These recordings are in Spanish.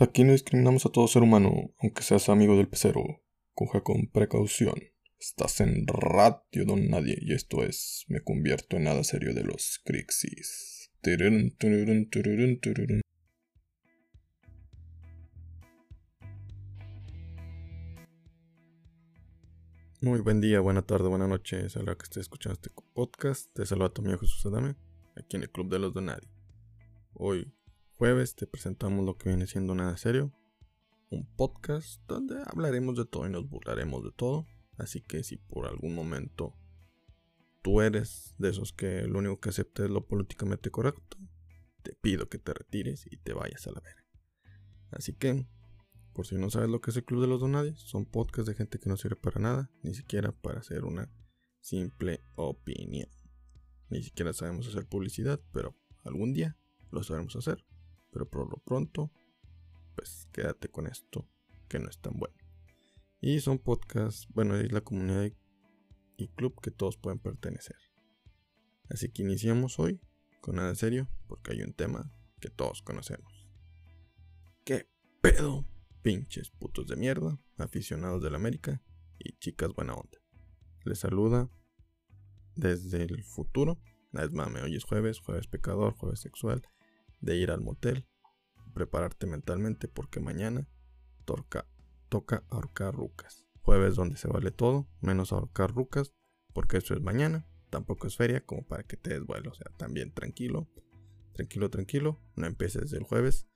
Aquí no discriminamos a todo ser humano, aunque seas amigo del pecero. Coge con precaución. Estás en Radio Don Nadie y esto es Me convierto en nada serio de los Crixis. Muy buen día, buena tarde, buena noche. Es que estés escuchando este podcast. Te saluda tu amigo Jesús Adame, aquí en el Club de los Don Nadie. Hoy, jueves te presentamos lo que viene siendo Nada Serio, un podcast donde hablaremos de todo y nos burlaremos de todo. Así que si por algún momento tú eres de esos que lo único que acepta es lo políticamente correcto, te pido que te retires y te vayas a la verga. Así que, por si no sabes lo que es el Club de los Donadies, son podcasts de gente que no sirve para nada, ni siquiera para hacer una simple opinión. Ni siquiera sabemos hacer publicidad, pero algún día lo sabremos hacer. Pero por lo pronto, pues quédate con esto que no es tan bueno. Y son podcasts, bueno, es la comunidad y club que todos pueden pertenecer. Así que iniciamos hoy con nada serio, porque hay un tema que todos conocemos. ¿Qué pedo? Pinches putos de mierda, aficionados de la América y chicas buena onda. Les saluda desde el futuro. Es mame, hoy es jueves, jueves pecador, jueves sexual, de ir al motel, prepararte mentalmente porque mañana toca, toca ahorcar rucas. Jueves donde se vale todo, menos ahorcar rucas, porque eso es mañana, tampoco es feria como para que te des vuelo, o sea, también tranquilo, tranquilo, tranquilo, no empieces el jueves,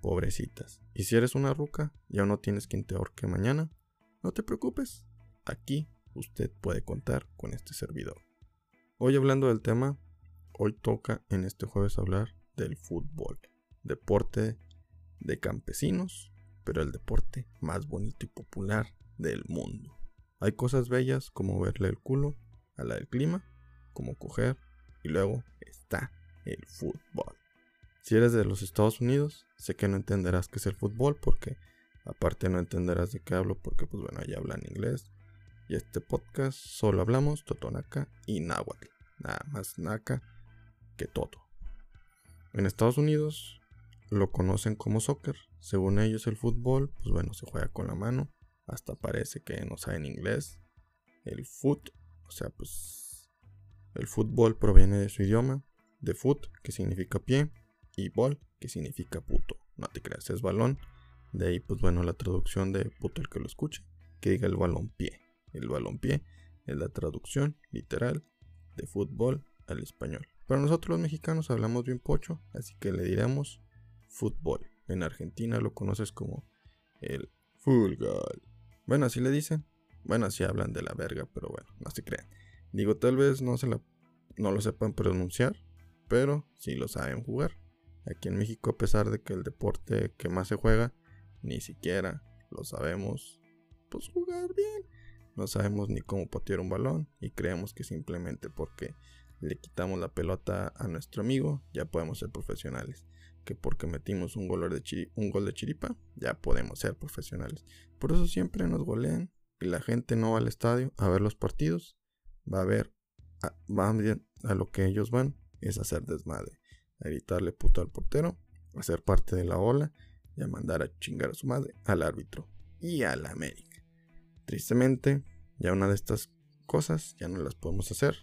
pobrecitas. Y si eres una ruca, ya no tienes quien te ahorque mañana, no te preocupes, aquí usted puede contar con este servidor. Hoy hablando del tema, hoy toca en este jueves hablar del fútbol, deporte de campesinos, pero el deporte más bonito y popular del mundo. Hay cosas bellas como verle el culo a la del clima, como coger, y luego está el fútbol. Si eres de los Estados Unidos, sé que no entenderás qué es el fútbol porque aparte no entenderás de qué hablo porque pues bueno, allá hablan inglés. Y este podcast solo hablamos totonaca y náhuatl. Nada más naca que todo. En Estados Unidos lo conocen como soccer. Según ellos el fútbol, pues bueno, se juega con la mano. Hasta parece que no saben inglés. El foot, o sea, pues el fútbol proviene de su idioma. De foot, que significa pie. Y ball, que significa puto. No te creas, es balón. De ahí, pues bueno, la traducción de puto el que lo escuche. Que diga el balón pie. El balón pie es la traducción literal de fútbol al español. Pero nosotros los mexicanos hablamos bien pocho, así que le diremos fútbol. En Argentina lo conoces como el fútbol. Bueno, así le dicen. Bueno, así hablan de la verga, pero bueno, no se crean. Digo, tal vez no, se la, no lo sepan pronunciar, pero sí lo saben jugar. Aquí en México, a pesar de que el deporte que más se juega, ni siquiera lo sabemos, pues jugar bien. No sabemos ni cómo patear un balón y creemos que simplemente porque le quitamos la pelota a nuestro amigo, ya podemos ser profesionales. Que porque metimos un gol de, un gol de chiripa, ya podemos ser profesionales. Por eso siempre nos golean y la gente no va al estadio a ver los partidos. Va a ver, a, a lo que ellos van, es hacer desmadre. A gritarle puto al portero, a ser parte de la ola y a mandar a chingar a su madre al árbitro y a la América. Tristemente, ya una de estas cosas ya no las podemos hacer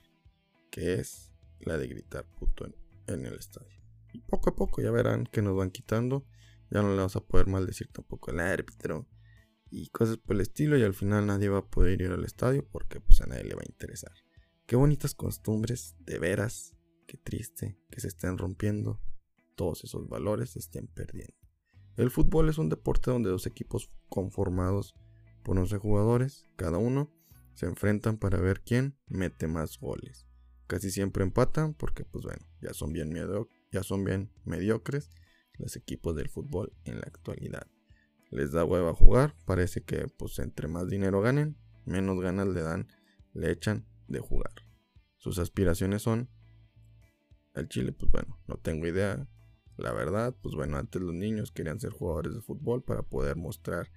que es la de gritar puto en, el estadio. Y poco a poco ya verán que nos van quitando, ya no le vamos a poder maldecir tampoco al árbitro y cosas por el estilo y al final nadie va a poder ir al estadio porque pues a nadie le va a interesar. Qué bonitas costumbres, de veras, qué triste que se estén rompiendo, todos esos valores se estén perdiendo. El fútbol es un deporte donde dos equipos conformados por 11 jugadores, cada uno, se enfrentan para ver quién mete más goles. Casi siempre empatan porque, pues bueno, ya son bien, ya son bien mediocres los equipos del fútbol en la actualidad. Les da hueva jugar, parece que pues entre más dinero ganen, menos ganas le dan, le echan de jugar. Sus aspiraciones son al Chile, pues bueno, no tengo idea. La verdad, pues bueno, antes los niños querían ser jugadores de fútbol para poder mostrar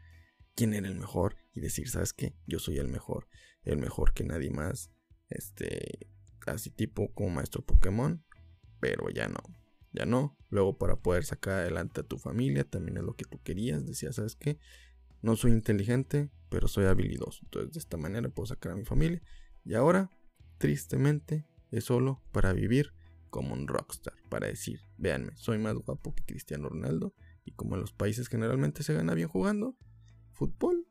quién era el mejor y decir, ¿sabes qué? Yo soy el mejor, el mejor que nadie más. Este, así tipo como maestro Pokémon, pero ya no. Ya no. Luego para poder sacar adelante a tu familia también es lo que tú querías. Decías, ¿sabes qué? No soy inteligente, pero soy habilidoso. Entonces de esta manera puedo sacar a mi familia. Y ahora, tristemente, es solo para vivir como un rockstar. Para decir, véanme, soy más guapo que Cristiano Ronaldo. Y como en los países generalmente se gana bien jugando fútbol.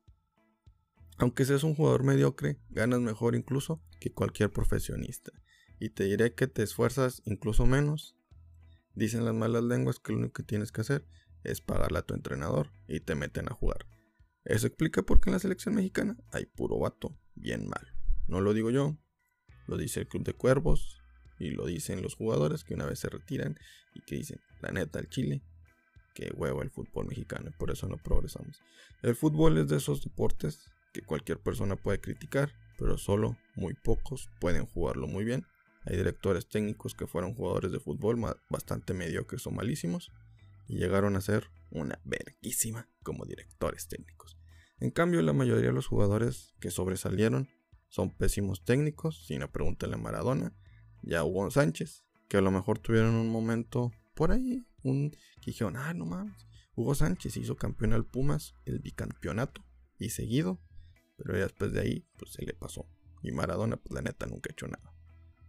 Aunque seas un jugador mediocre, ganas mejor incluso que cualquier profesionista. Y te diré que te esfuerzas incluso menos Dicen las malas lenguas que lo único que tienes que hacer es pagarle a tu entrenador y te meten a jugar. Eso explica por qué en la selección mexicana hay puro vato, bien mal. No lo digo yo, lo dice el Club de Cuervos y lo dicen los jugadores que una vez se retiran y que dicen, la neta, el Chile, que huevo el fútbol mexicano y por eso no progresamos. El fútbol es de esos deportes que cualquier persona puede criticar, pero solo muy pocos pueden jugarlo muy bien hay directores técnicos que fueron jugadores de fútbol bastante mediocres o malísimos y llegaron a ser una verguísima como directores técnicos. En cambio, la mayoría de los jugadores que sobresalieron son pésimos técnicos, si no pregúntale a Maradona, ya Hugo Sánchez, que a lo mejor tuvieron un momento por ahí, un que dijeron, ah, no mames, Hugo Sánchez hizo campeón al Pumas, el bicampeonato, y seguido, pero ya después de ahí, pues se le pasó. Y Maradona, pues la neta nunca ha hecho nada.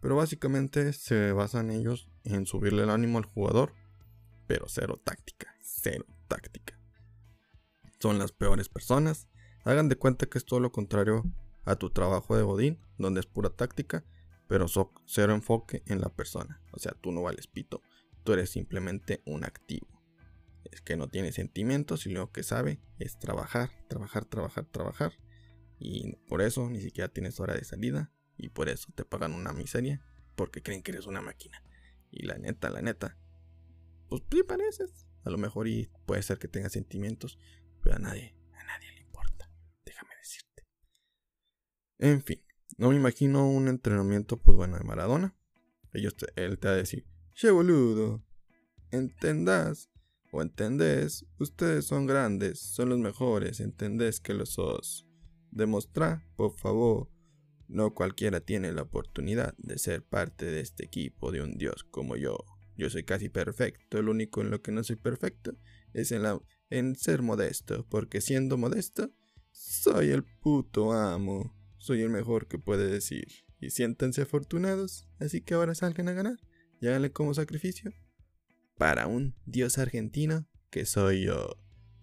Pero básicamente se basan ellos en subirle el ánimo al jugador, pero cero táctica, cero táctica. Son las peores personas. Hagan de cuenta que es todo lo contrario a tu trabajo de Godín, donde es pura táctica, pero cero enfoque en la persona. O sea, tú no vales pito, tú eres simplemente un activo. Es que no tiene sentimientos y lo que sabe es trabajar, trabajar, trabajar, trabajar. Y por eso ni siquiera tienes hora de salida, y por eso te pagan una miseria porque creen que eres una máquina. Y la neta, la neta, pues sí pareces. A lo mejor y puede ser que tengas sentimientos, pero a nadie, a nadie le importa. Déjame decirte. En fin, no me imagino un entrenamiento, pues bueno, de Maradona. Ellos él te va a decir, che boludo, entendás o entendés, ustedes son grandes, son los mejores, entendés que lo sos. Demostrá, por favor, no cualquiera tiene la oportunidad de ser parte de este equipo de un dios como yo. Yo soy casi perfecto, lo único en lo que no soy perfecto es en, la, en ser modesto, porque siendo modesto, soy el puto amo, soy el mejor que puede decir. Y siéntanse afortunados, así que ahora salgan a ganar y háganle como sacrificio para un dios argentino que soy yo.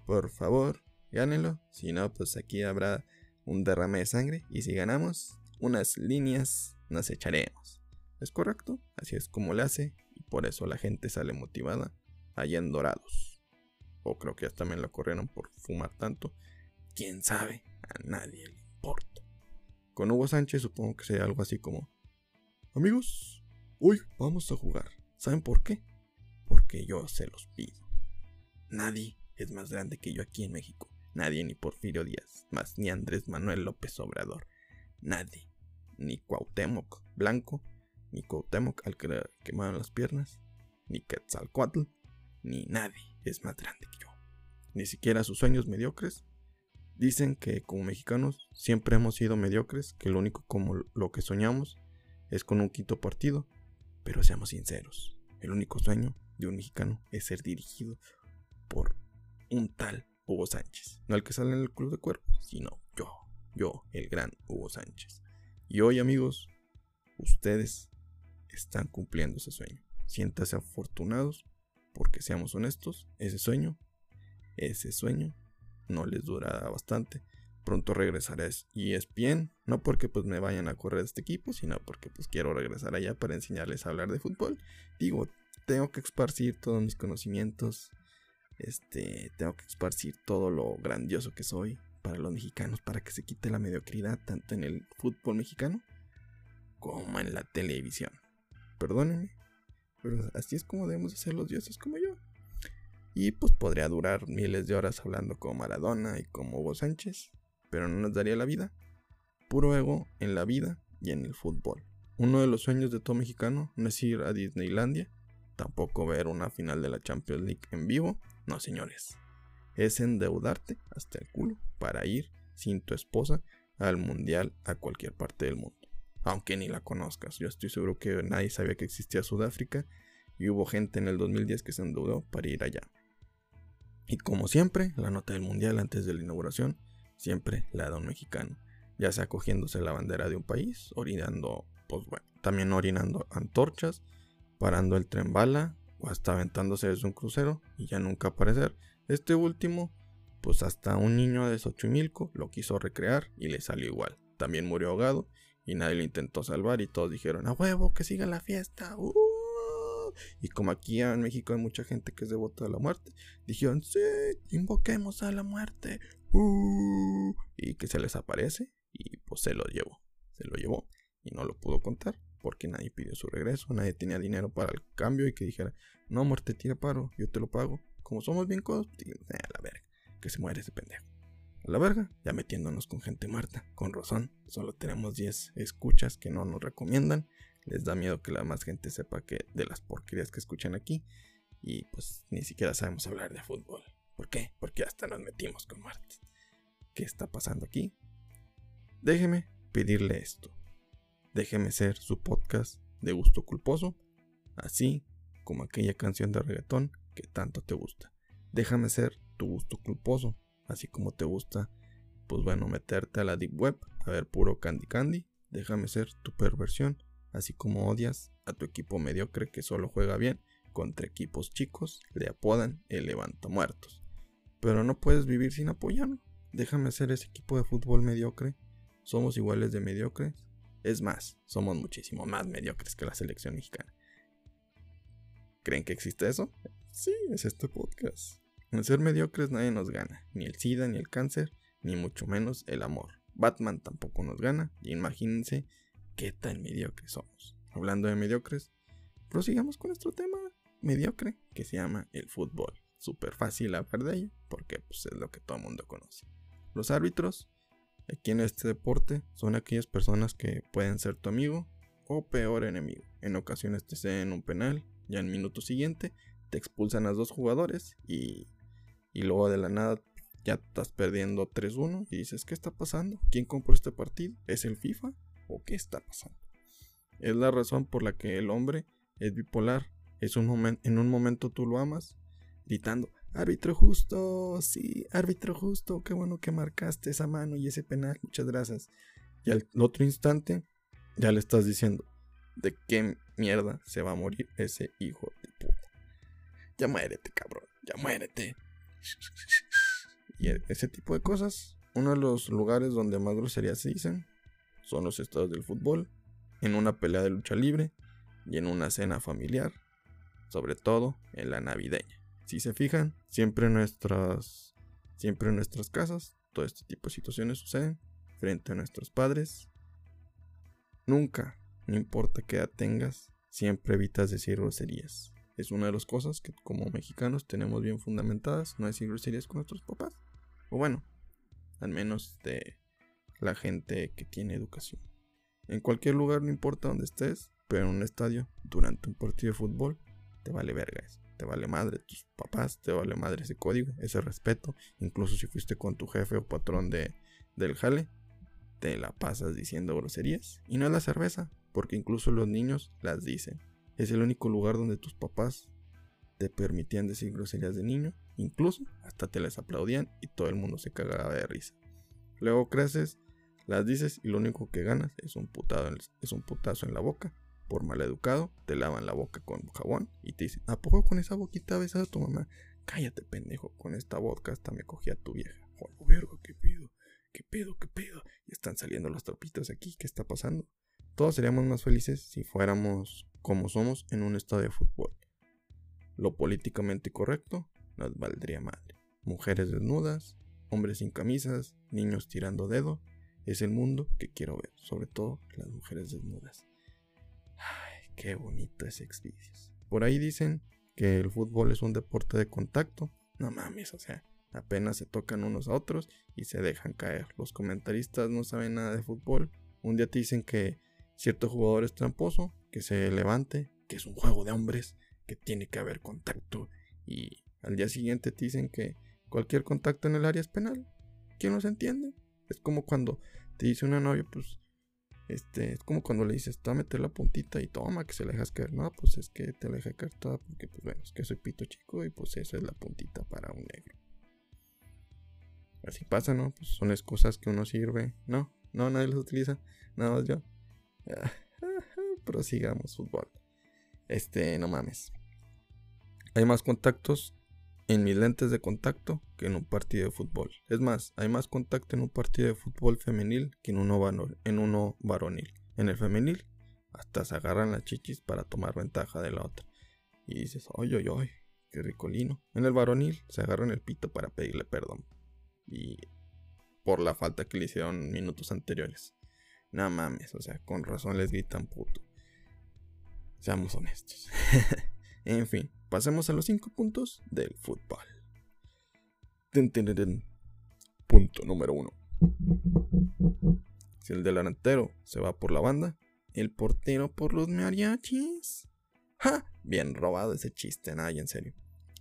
Por favor, gánenlo, si no, pues aquí habrá un derrame de sangre y si ganamos, unas líneas nos echaremos. ¿Es correcto? Así es como le hace y por eso la gente sale motivada allá en Dorados. O creo que ya también lo corrieron por fumar tanto. ¿Quién sabe? A nadie le importa. Con Hugo Sánchez supongo que sería algo así como... Amigos, hoy vamos a jugar. ¿Saben por qué? Porque yo se los pido. Nadie es más grande que yo aquí en México. Nadie ni Porfirio Díaz, más ni Andrés Manuel López Obrador. Nadie ni Cuauhtémoc Blanco, ni Cuauhtémoc al que le quemaron las piernas, ni Quetzalcoatl, ni nadie es más grande que yo. Ni siquiera sus sueños mediocres. Dicen que como mexicanos siempre hemos sido mediocres, que lo único como lo que soñamos es con un quinto partido. Pero seamos sinceros, el único sueño de un mexicano es ser dirigido por un tal Hugo Sánchez. No el que sale en el club de cuerpo, sino yo, yo, el gran Hugo Sánchez. Y hoy amigos, ustedes están cumpliendo ese sueño. Siéntase afortunados porque seamos honestos, ese sueño, ese sueño no les durará bastante. Pronto regresaré y es bien, no porque pues me vayan a correr este equipo, sino porque pues quiero regresar allá para enseñarles a hablar de fútbol. Digo, tengo que esparcir todos mis conocimientos, este, tengo que esparcir todo lo grandioso que soy, para los mexicanos, para que se quite la mediocridad tanto en el fútbol mexicano como en la televisión. Perdónenme, pero así es como debemos ser los dioses como yo. Y pues podría durar miles de horas hablando como Maradona y como Hugo Sánchez, pero no nos daría la vida. Puro ego en la vida y en el fútbol. Uno de los sueños de todo mexicano no es ir a Disneylandia, tampoco ver una final de la Champions League en vivo. No, señores es endeudarte hasta el culo para ir sin tu esposa al mundial a cualquier parte del mundo. Aunque ni la conozcas. Yo estoy seguro que nadie sabía que existía Sudáfrica y hubo gente en el 2010 que se endeudó para ir allá. Y como siempre, la nota del mundial antes de la inauguración siempre la da un mexicano, ya sea cogiéndose la bandera de un país, orinando, pues bueno, también orinando antorchas, parando el tren bala o hasta aventándose desde un crucero y ya nunca aparecer. Este último, pues hasta un niño de Xochimilco lo quiso recrear y le salió igual. También murió ahogado y nadie lo intentó salvar y todos dijeron, a huevo, que siga la fiesta. Uh". Y como aquí en México hay mucha gente que es devota de la muerte, dijeron, sí, invoquemos a la muerte. Uh". y que se les aparece y pues se lo llevó. Se lo llevó y no lo pudo contar porque nadie pidió su regreso, nadie tenía dinero para el cambio y que dijera, no, muerte, tira paro, yo te lo pago. Como somos bien codos, pues, a la verga, que se muere ese pendejo. A la verga, ya metiéndonos con gente muerta, con razón, solo tenemos 10 escuchas que no nos recomiendan, les da miedo que la más gente sepa que de las porquerías que escuchan aquí y pues ni siquiera sabemos hablar de fútbol. ¿Por qué? Porque hasta nos metimos con muertes. ¿Qué está pasando aquí? Déjeme pedirle esto. Déjeme ser su podcast de gusto culposo, así como aquella canción de reggaetón tanto te gusta. Déjame ser tu gusto culposo, así como te gusta, pues bueno, meterte a la deep web a ver puro candy candy. Déjame ser tu perversión, así como odias a tu equipo mediocre que solo juega bien contra equipos chicos, le apodan el muertos. Pero no puedes vivir sin apoyarlo. Déjame ser ese equipo de fútbol mediocre. Somos iguales de mediocres es más, somos muchísimo más mediocres que la selección mexicana. ¿Creen que existe eso? Sí, es este podcast. En ser mediocres nadie nos gana, ni el SIDA, ni el cáncer, ni mucho menos el amor. Batman tampoco nos gana, y imagínense qué tan mediocres somos. Hablando de mediocres, prosigamos con nuestro tema mediocre, que se llama el fútbol. Súper fácil hablar de ello, porque pues, es lo que todo el mundo conoce. Los árbitros aquí en este deporte son aquellas personas que pueden ser tu amigo o peor enemigo. En ocasiones te ceden un penal, ya en minuto siguiente te expulsan a dos jugadores y, y luego de la nada ya estás perdiendo 3-1 y dices, ¿qué está pasando? ¿Quién compró este partido? ¿Es el FIFA? ¿O qué está pasando? Es la razón por la que el hombre es bipolar. Es un en un momento tú lo amas, gritando, Árbitro justo, sí, árbitro justo, qué bueno que marcaste esa mano y ese penal, muchas gracias. Y al otro instante ya le estás diciendo, ¿de qué mierda se va a morir ese hijo de? Ya muérete, cabrón, ya muérete. Y ese tipo de cosas, uno de los lugares donde más groserías se dicen son los estados del fútbol, en una pelea de lucha libre y en una cena familiar, sobre todo en la navideña. Si se fijan, siempre en nuestras, siempre en nuestras casas, todo este tipo de situaciones suceden frente a nuestros padres. Nunca, no importa qué edad tengas, siempre evitas decir groserías. Es una de las cosas que como mexicanos tenemos bien fundamentadas, no decir groserías con nuestros papás. O bueno, al menos de la gente que tiene educación. En cualquier lugar, no importa donde estés, pero en un estadio, durante un partido de fútbol, te vale verga eso te vale madre tus papás, te vale madre ese código, ese respeto. Incluso si fuiste con tu jefe o patrón de, del jale, te la pasas diciendo groserías. Y no es la cerveza, porque incluso los niños las dicen. Es el único lugar donde tus papás te permitían decir groserías de niño. Incluso hasta te les aplaudían y todo el mundo se cagaba de risa. Luego creces, las dices y lo único que ganas es un, putado, es un putazo en la boca por educado, te lavan la boca con jabón y te dicen, ¿a poco con esa boquita besas a tu mamá? Cállate, pendejo, con esta vodka hasta me cogí a tu vieja. Joder, verga, qué pedo, qué pedo, qué pedo. Y están saliendo los trapitos aquí, ¿qué está pasando? Todos seríamos más felices si fuéramos como somos en un estadio de fútbol. Lo políticamente correcto nos valdría madre. Mujeres desnudas, hombres sin camisas, niños tirando dedo, es el mundo que quiero ver, sobre todo las mujeres desnudas. Qué bonito es Xvideos. Por ahí dicen que el fútbol es un deporte de contacto. No mames, o sea, apenas se tocan unos a otros y se dejan caer. Los comentaristas no saben nada de fútbol. Un día te dicen que cierto jugador es tramposo, que se levante, que es un juego de hombres, que tiene que haber contacto. Y al día siguiente te dicen que cualquier contacto en el área es penal. ¿Quién los entiende? Es como cuando te dice una novia, pues Este, es como cuando le dices, te a meter la puntita y toma, que se la dejas caer. No, pues es que te la dejé caer toda porque, pues bueno, es que soy pito chico y pues esa es la puntita para un negro. Así pasa, ¿no? Pues son las cosas que uno sirve. No, no, nadie las utiliza. Nada más yo. Prosigamos, fútbol. Este, no mames. Hay más contactos en mis lentes de contacto que en un partido de fútbol. Es más, hay más contacto en un partido de fútbol femenil que en uno, en uno varonil. En el femenil, hasta se agarran las chichis para tomar ventaja de la otra. Y dices, oye, oye, oye, qué ricolino. En el varonil, se agarran el pito para pedirle perdón. Y por la falta que le hicieron minutos anteriores. No mames, o sea, con razón les gritan puto. Seamos honestos. en fin, Pasemos a los 5 puntos del fútbol. Punto número 1. Si el delantero se va por la banda, el portero por los mariachis. ¡Ja! Bien robado ese chiste, nadie en serio.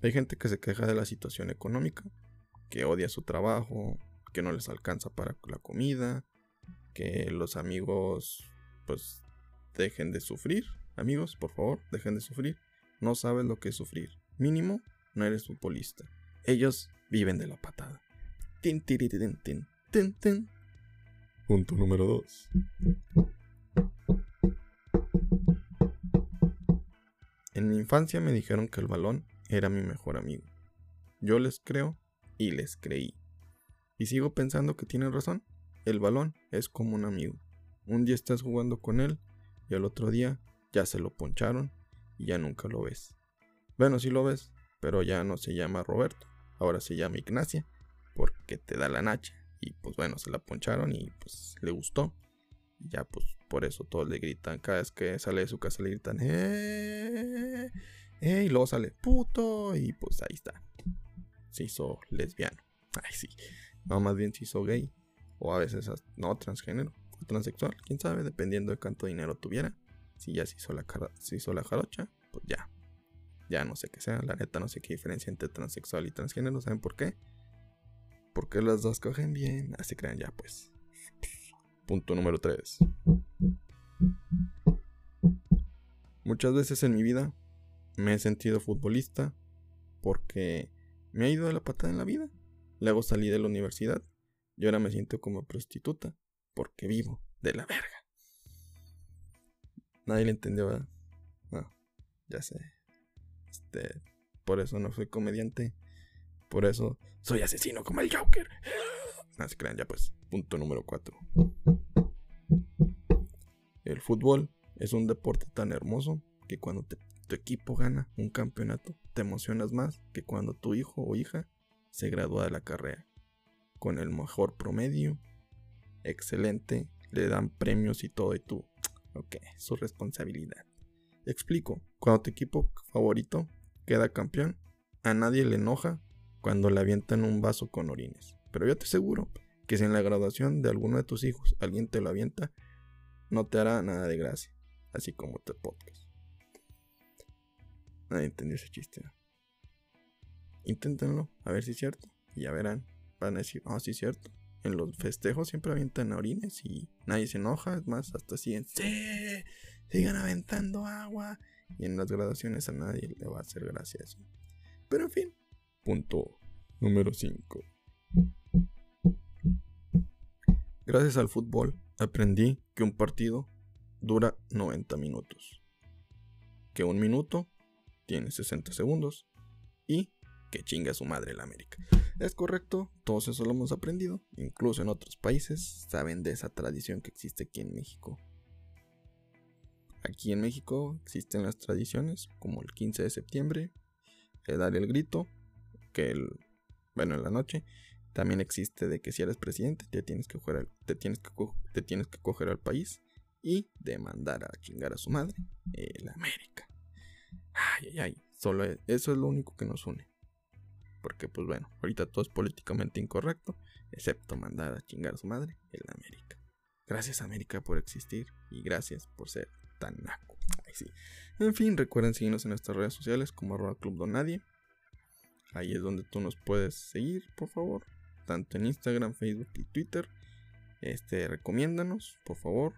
Hay gente que se queja de la situación económica, que odia su trabajo, que no les alcanza para la comida, que los amigos pues dejen de sufrir. Amigos, por favor, dejen de sufrir no sabes lo que es sufrir. Mínimo, no eres futbolista. Ellos viven de la patada. Tin, Punto número 2. En mi infancia me dijeron que el balón era mi mejor amigo. Yo les creo y les creí. Y sigo pensando que tienen razón. El balón es como un amigo. Un día estás jugando con él y al otro día ya se lo poncharon y ya nunca lo ves. Bueno, sí lo ves, pero ya no se llama Roberto, ahora se llama Ignacia, porque te da la nacha. Y pues bueno, se la poncharon y pues le gustó. Y ya pues por eso todos le gritan, cada vez que sale de su casa le gritan, ¡eh! ¡eh! Y luego sale puto y pues ahí está. Se hizo lesbiano. Ay, sí. No, más bien se hizo gay. O a veces no, transgénero. O transexual, quién sabe, dependiendo de cuánto dinero tuviera. Si ya se hizo la, se hizo la jarocha, pues ya. Ya no sé qué sea. La neta no sé qué diferencia entre transexual y transgénero. ¿Saben por qué? Porque las dos cogen bien. Así crean ya, pues. Punto número 3. Muchas veces en mi vida me he sentido futbolista porque me ha ido de la patada en la vida. Luego salí de la universidad y ahora me siento como prostituta porque vivo de la verga. Nadie le entendió, ¿verdad? Ya sé. Este, por eso no soy comediante. Por eso soy asesino como el Joker. No se crean, ya pues. Punto número 4. El fútbol es un deporte tan hermoso que cuando tu equipo gana un campeonato te emocionas más que cuando tu hijo o hija se gradúa de la carrera. Con el mejor promedio, excelente, le dan premios y todo y tú Ok, su responsabilidad. Explico, cuando tu equipo favorito queda campeón, a nadie le enoja cuando le avientan un vaso con orines. Pero yo te aseguro que si en la graduación de alguno de tus hijos alguien te lo avienta, no te hará nada de gracia. Así como te podcast. Nadie entendió ese chiste. Inténtenlo, a ver si es cierto. Y ya verán. Van a decir, oh, sí cierto en los festejos siempre avientan orines y nadie se enoja, es más, hasta siguen, sí, sigan aventando agua. Y en las graduaciones a nadie le va a hacer gracia eso. Pero en fin, punto número 5. Gracias al fútbol aprendí que un partido dura 90 minutos. Que un minuto tiene 60 segundos. Y que chinga su madre la América. Es correcto, todos eso lo hemos aprendido, incluso en otros países saben de esa tradición que existe aquí en México. Aquí en México existen las tradiciones como el 15 de septiembre, el dar el grito, que el, bueno, en la noche, también existe de que si eres presidente te tienes que coger al, te tienes que, te tienes que coger al país y demandar a chingar a su madre, el América. Ay, ay, ay, solo eso es lo único que nos une. Porque pues bueno, ahorita todo es políticamente incorrecto, excepto mandar a chingar a su madre en América. Gracias América por existir y gracias por ser tan naco. En fin, recuerden seguirnos en nuestras redes sociales como arroba club donadie. Ahí es donde tú nos puedes seguir, por favor. Tanto en Instagram, Facebook y Twitter. Este, recomiéndanos, por favor.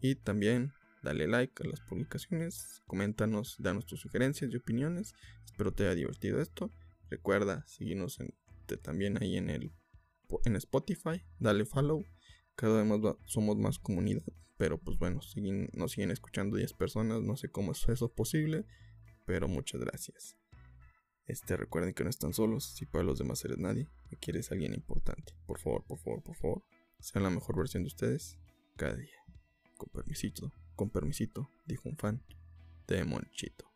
Y también dale like a las publicaciones, coméntanos, danos tus sugerencias y opiniones. Espero te haya divertido esto. Recuerda seguirnos también ahí en el en Spotify, dale follow. Cada vez más somos más comunidad, pero pues bueno, siguen, nos siguen escuchando 10 personas, no sé cómo es eso posible, pero muchas gracias. Este, recuerden que no están solos, si para los demás eres nadie, y quieres alguien importante. Por favor, por favor, por favor, sean la mejor versión de ustedes cada día. Con permisito, con permisito, dijo un fan de Monchito.